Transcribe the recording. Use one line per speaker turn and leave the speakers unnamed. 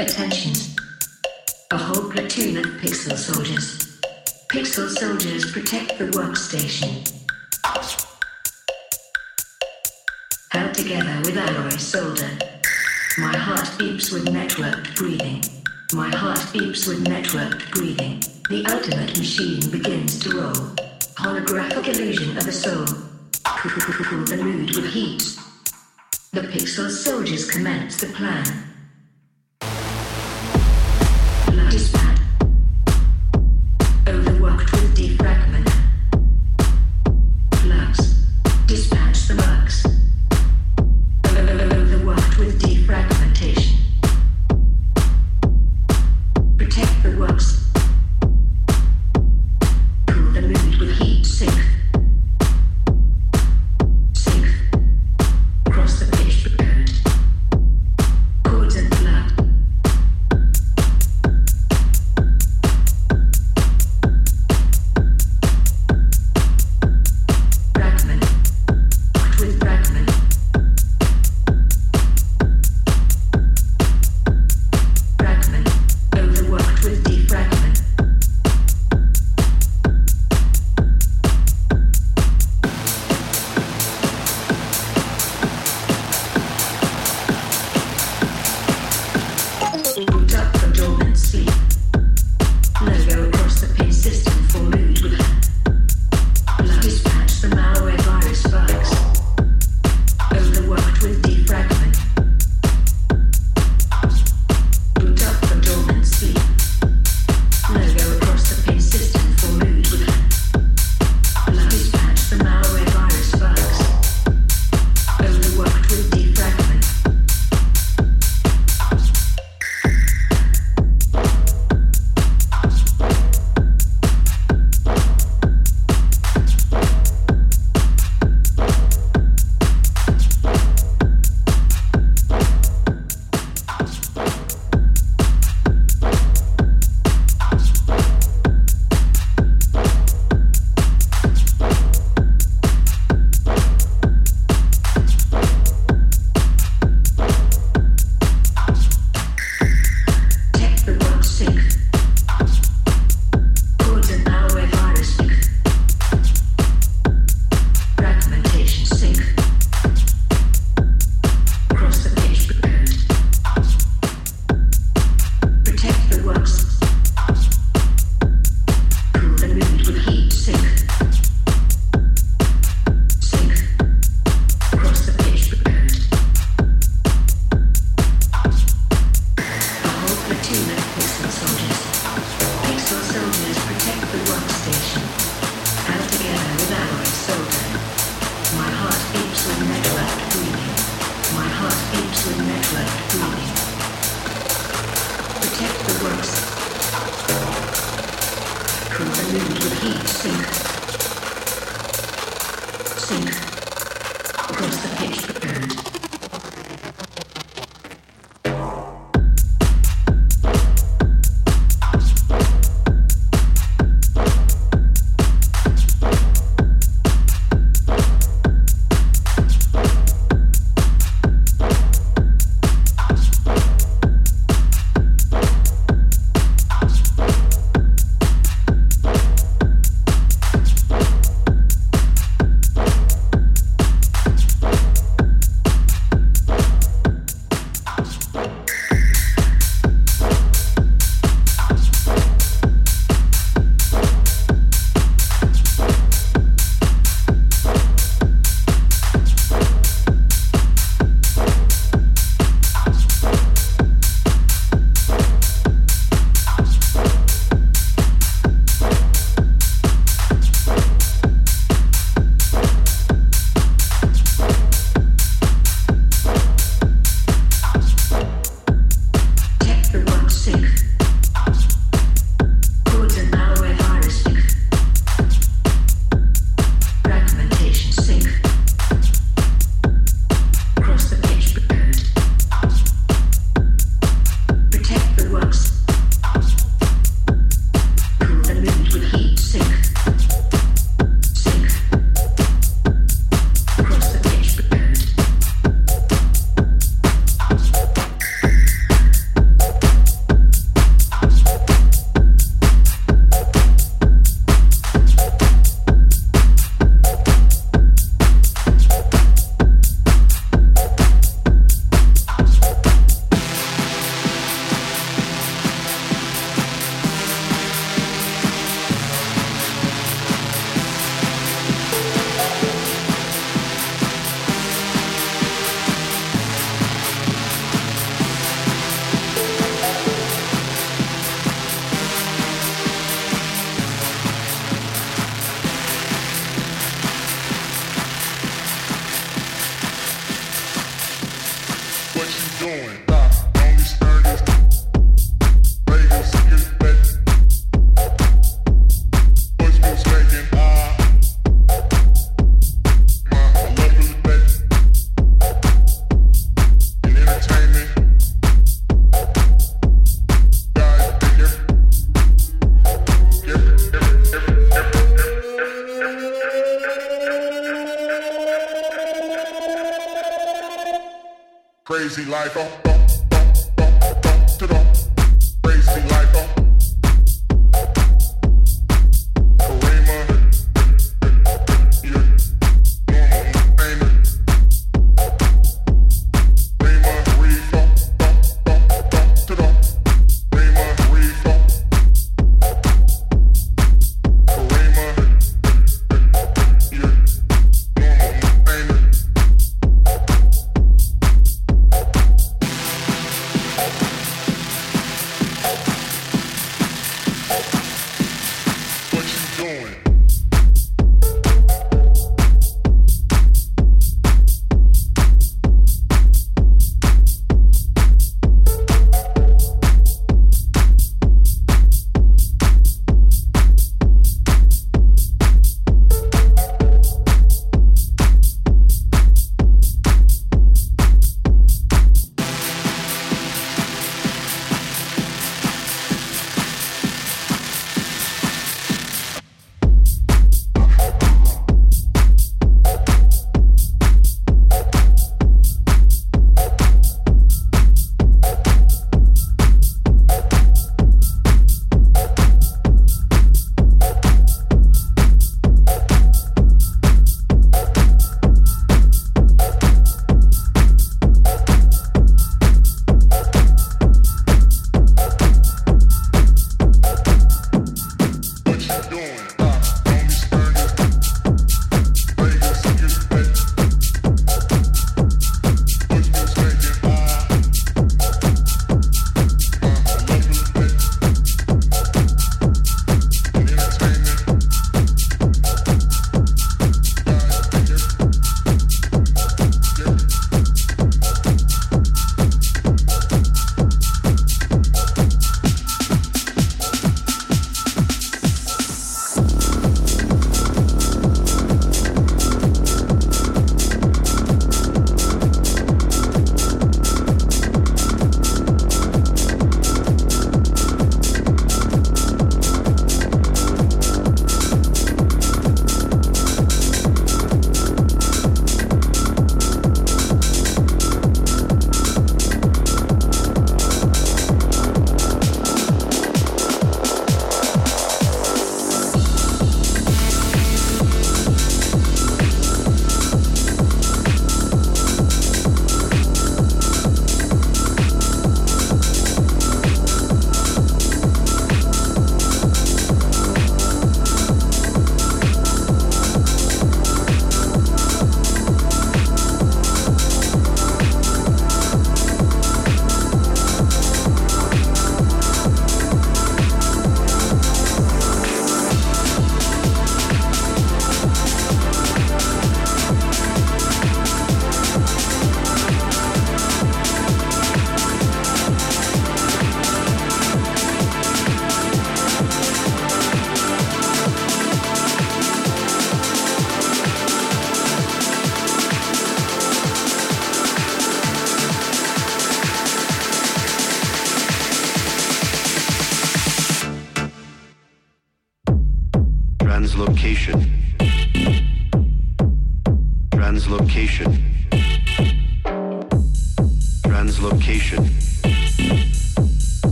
Attention. A whole platoon of pixel soldiers. Pixel soldiers protect the workstation. Held together with alloy solder. My heart beeps with networked breathing. My heart beeps with networked breathing. The ultimate machine begins to roll. Holographic illusion of a soul. Cool the mood with heat. The pixel soldiers commence the plan.